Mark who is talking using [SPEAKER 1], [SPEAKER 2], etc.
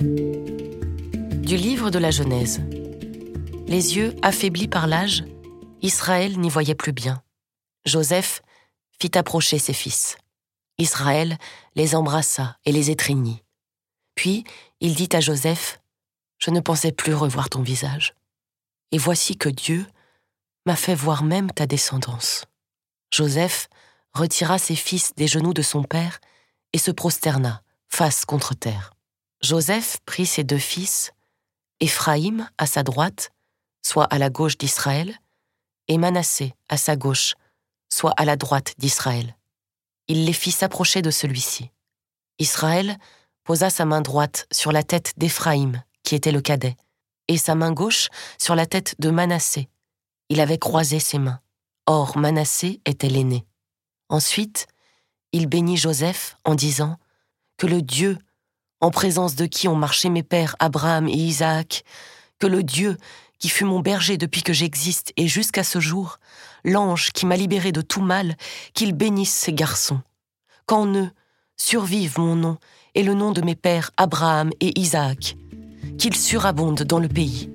[SPEAKER 1] Du livre de la Genèse. Les yeux affaiblis par l'âge, Israël n'y voyait plus bien. Joseph fit approcher ses fils. Israël les embrassa et les étreignit. Puis il dit à Joseph, Je ne pensais plus revoir ton visage. Et voici que Dieu m'a fait voir même ta descendance. Joseph retira ses fils des genoux de son père et se prosterna, face contre terre. Joseph prit ses deux fils, Éphraïm à sa droite, soit à la gauche d'Israël, et Manassé à sa gauche, soit à la droite d'Israël. Il les fit s'approcher de celui-ci. Israël posa sa main droite sur la tête d'Éphraïm, qui était le cadet, et sa main gauche sur la tête de Manassé. Il avait croisé ses mains. Or, Manassé était l'aîné. Ensuite, il bénit Joseph en disant Que le Dieu, en présence de qui ont marché mes pères Abraham et Isaac, que le Dieu qui fut mon berger depuis que j'existe et jusqu'à ce jour, l'ange qui m'a libéré de tout mal, qu'il bénisse ces garçons. Qu'en eux survive mon nom et le nom de mes pères Abraham et Isaac, qu'ils surabondent dans le pays.